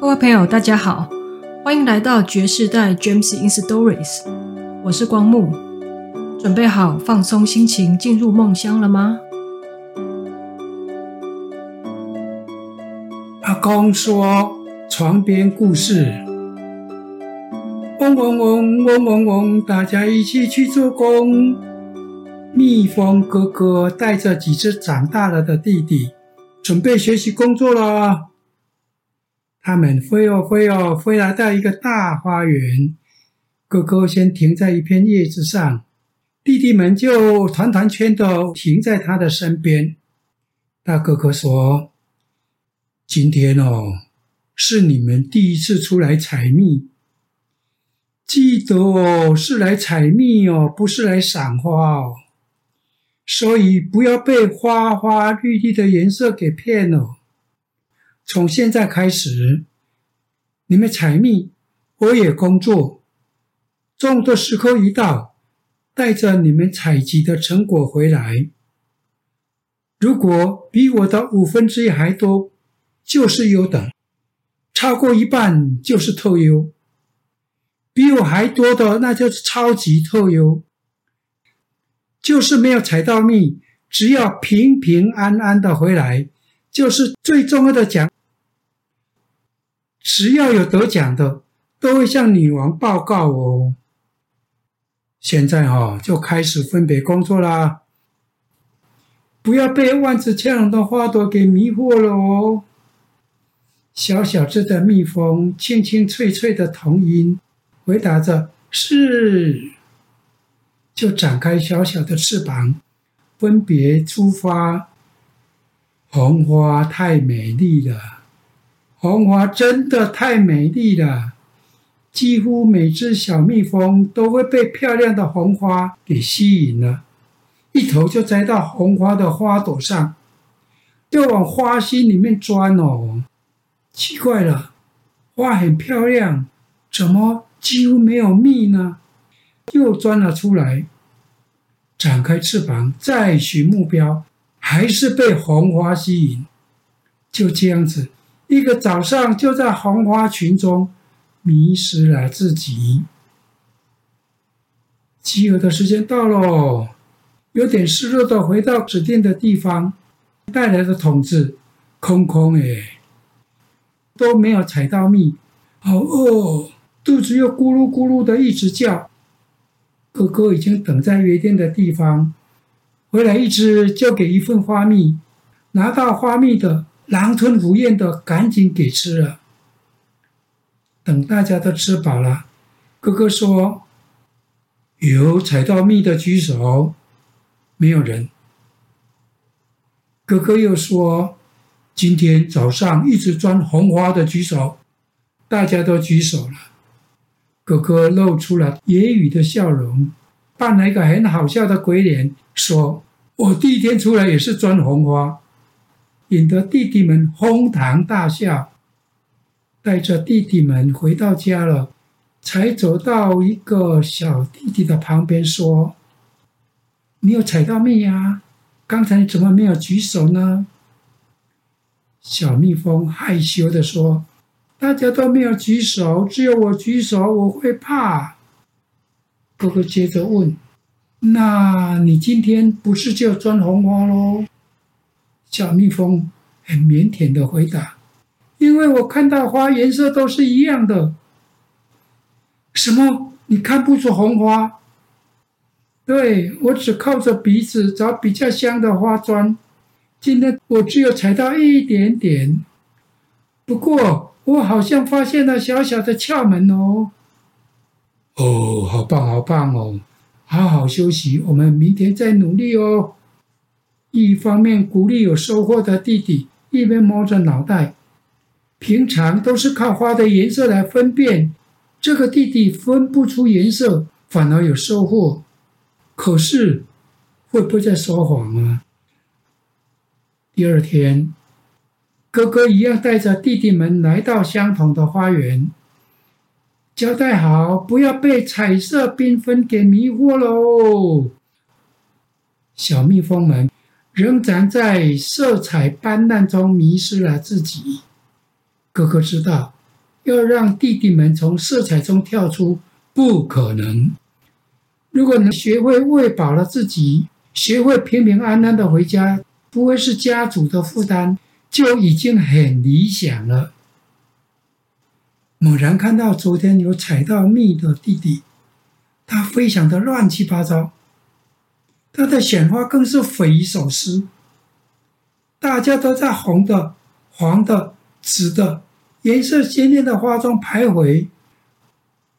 各位朋友，大家好，欢迎来到爵士代 James in Stories。我是光木，准备好放松心情进入梦乡了吗？阿公说床边故事：嗡嗡嗡嗡嗡嗡，大家一起去做工。蜜蜂哥哥带着几只长大了的弟弟，准备学习工作了。他们飞哦飞哦，飞来到一个大花园。哥哥先停在一片叶子上，弟弟们就团团圈的停在他的身边。大哥哥说：“今天哦，是你们第一次出来采蜜，记得哦，是来采蜜哦，不是来赏花哦。所以不要被花花绿绿的颜色给骗了。”从现在开始，你们采蜜，我也工作。众多时刻一到，带着你们采集的成果回来。如果比我的五分之一还多，就是优等；超过一半就是特优；比我还多的，那就是超级特优。就是没有采到蜜，只要平平安安的回来，就是最重要的奖。只要有得奖的，都会向女王报告哦。现在哈、哦，就开始分别工作啦，不要被万紫千红的花朵给迷惑了哦。小小只的蜜蜂，清清脆脆的童音，回答着：“是。”就展开小小的翅膀，分别出发。红花太美丽了。红花真的太美丽了，几乎每只小蜜蜂都会被漂亮的红花给吸引了，一头就栽到红花的花朵上，就往花心里面钻哦。奇怪了，花很漂亮，怎么几乎没有蜜呢？又钻了出来，展开翅膀再寻目标，还是被红花吸引。就这样子。一个早上，就在红花群中迷失了自己。集合的时间到了，有点失落的回到指定的地方，带来的桶子空空哎，都没有采到蜜，好饿，肚子又咕噜咕噜的一直叫。哥哥已经等在约定的地方，回来一只就给一份花蜜，拿到花蜜的。狼吞虎咽的，赶紧给吃了。等大家都吃饱了，哥哥说：“有采到蜜的举手。”没有人。哥哥又说：“今天早上一直钻红花的举手。”大家都举手了。哥哥露出了揶揄的笑容，扮了一个很好笑的鬼脸，说：“我第一天出来也是钻红花。”引得弟弟们哄堂大笑，带着弟弟们回到家了，才走到一个小弟弟的旁边说：“你有采到蜜呀？刚才你怎么没有举手呢？”小蜜蜂害羞地说：“大家都没有举手，只有我举手，我会怕。”哥哥接着问：“那你今天不是就钻红花喽？”小蜜蜂很腼腆的回答：“因为我看到花颜色都是一样的。”“什么？你看不出红花？”“对，我只靠着鼻子找比较香的花砖。今天我只有采到一点点。不过我好像发现了小小的窍门哦。”“哦，好棒，好棒哦！好好休息，我们明天再努力哦。”一方面鼓励有收获的弟弟，一边摸着脑袋。平常都是靠花的颜色来分辨，这个弟弟分不出颜色，反而有收获。可是会不会在说谎啊？第二天，哥哥一样带着弟弟们来到相同的花园，交代好，不要被彩色缤纷给迷惑喽。小蜜蜂们。仍然在色彩斑斓中迷失了自己。哥哥知道，要让弟弟们从色彩中跳出，不可能。如果能学会喂饱了自己，学会平平安安的回家，不会是家族的负担，就已经很理想了。猛然看到昨天有采到蜜的弟弟，他飞翔的乱七八糟，它的鲜花更是匪夷所思。大家都在红的、黄的、紫的。颜色鲜艳的花中徘徊，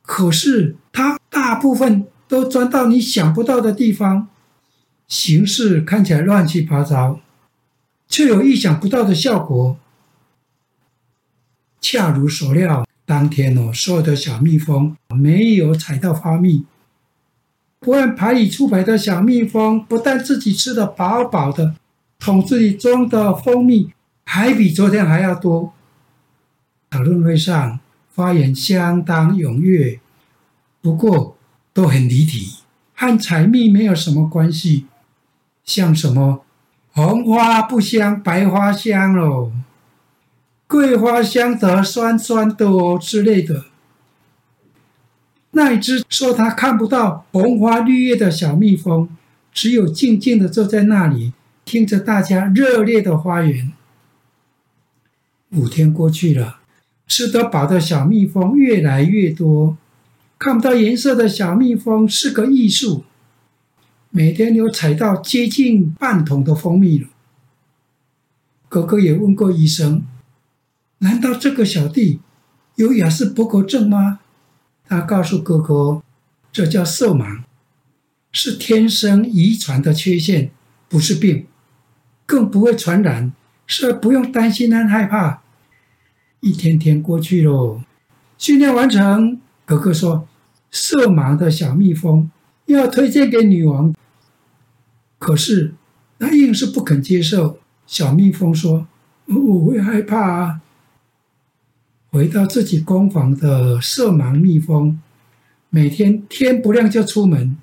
可是它大部分都钻到你想不到的地方，形式看起来乱七八糟，却有意想不到的效果。恰如所料，当天哦，所有的小蜜蜂没有采到花蜜，不按牌理出牌的小蜜蜂，不但自己吃的饱饱的，桶子里装的蜂蜜还比昨天还要多。讨论会上发言相当踊跃，不过都很离题，和采蜜没有什么关系。像什么红花不香，白花香喽，桂花香得酸酸的哦之类的。那只说他看不到红花绿叶的小蜜蜂，只有静静的坐在那里，听着大家热烈的花园。五天过去了。吃得饱的小蜜蜂越来越多，看不到颜色的小蜜蜂是个艺术。每天有采到接近半桶的蜂蜜了。哥哥也问过医生：“难道这个小弟有亚斯伯格症吗？”他告诉哥哥：“这叫色盲，是天生遗传的缺陷，不是病，更不会传染，所以不用担心和害怕。”一天天过去喽，训练完成。哥哥说：“色盲的小蜜蜂要推荐给女王。”可是他硬是不肯接受。小蜜蜂说：“我会害怕啊。”回到自己工坊的色盲蜜蜂，每天天不亮就出门，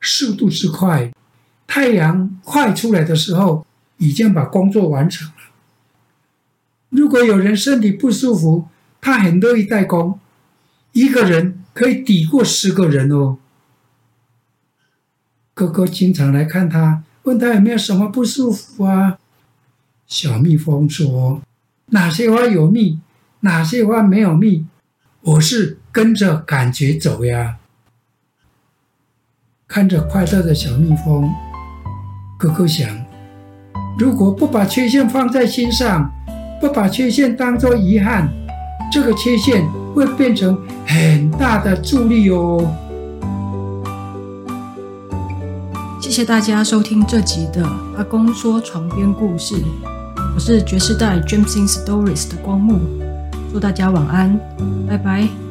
速度之快，太阳快出来的时候，已经把工作完成了。如果有人身体不舒服，他很乐意代工，一个人可以抵过十个人哦。哥哥经常来看他，问他有没有什么不舒服啊。小蜜蜂说：“哪些花有蜜，哪些花没有蜜，我是跟着感觉走呀。”看着快乐的小蜜蜂，哥哥想：如果不把缺陷放在心上，不把缺陷当作遗憾，这个缺陷会变成很大的助力哦。谢谢大家收听这集的阿公说床边故事，我是爵士代 Gems in Stories 的光木，祝大家晚安，拜拜。